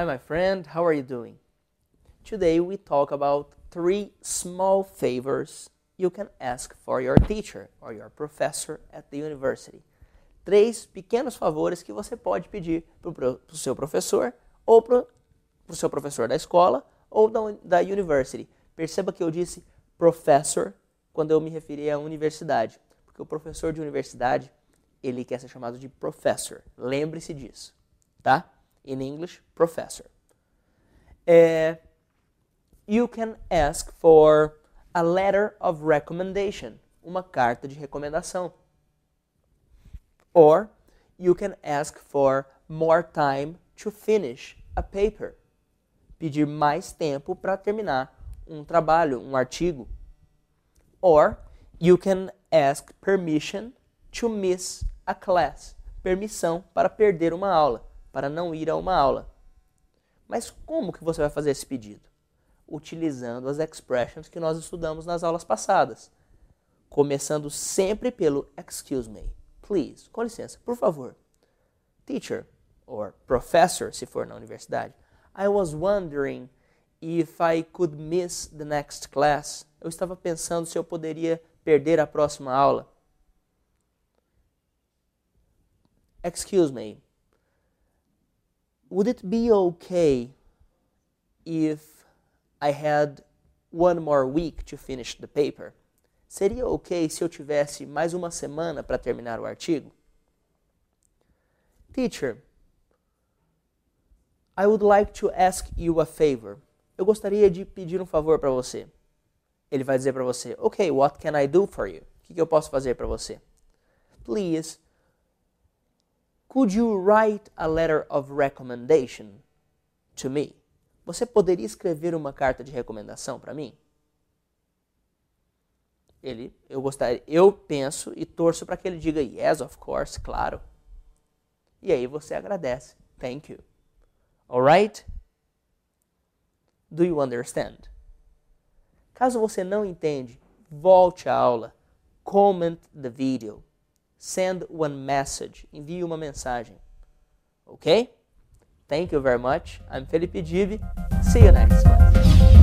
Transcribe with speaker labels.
Speaker 1: Hi, my friend. How are you doing? Today we talk about three small favors you can ask for your teacher or your professor at the university. Três pequenos favores que você pode pedir para o seu professor ou para o seu professor da escola ou da, da university. Perceba que eu disse professor quando eu me referi à universidade, porque o professor de universidade ele quer ser chamado de professor. Lembre-se disso, tá? In English, professor. É, you can ask for a letter of recommendation, uma carta de recomendação. Or you can ask for more time to finish a paper. Pedir mais tempo para terminar um trabalho, um artigo. Or you can ask permission to miss a class. Permissão para perder uma aula, para não ir a uma aula. Mas como que você vai fazer esse pedido? Utilizando as expressions que nós estudamos nas aulas passadas. Começando sempre pelo excuse me, please, com licença, por favor. Teacher, or professor, se for na universidade, I was wondering if I could miss the next class. Eu estava pensando se eu poderia perder a próxima aula. Excuse me. Would it be okay if I had one more week to finish the paper? Seria ok se eu tivesse mais uma semana para terminar o artigo? Teacher, I would like to ask you a favor. Eu gostaria de pedir um favor para você. Ele vai dizer para você, ok, what can I do for you? O que, que eu posso fazer para você? Please, could you write a letter of recommendation to me? Você poderia escrever uma carta de recomendação para mim? Ele, eu gostaria, eu penso e torço para que ele diga yes, of course, claro. E aí você agradece. Thank you. Alright? Do you understand? Caso você não entende, volte à aula, comment the video, send one message, envie uma mensagem. Ok? Thank you very much. I'm Felipe Divi. See you next time.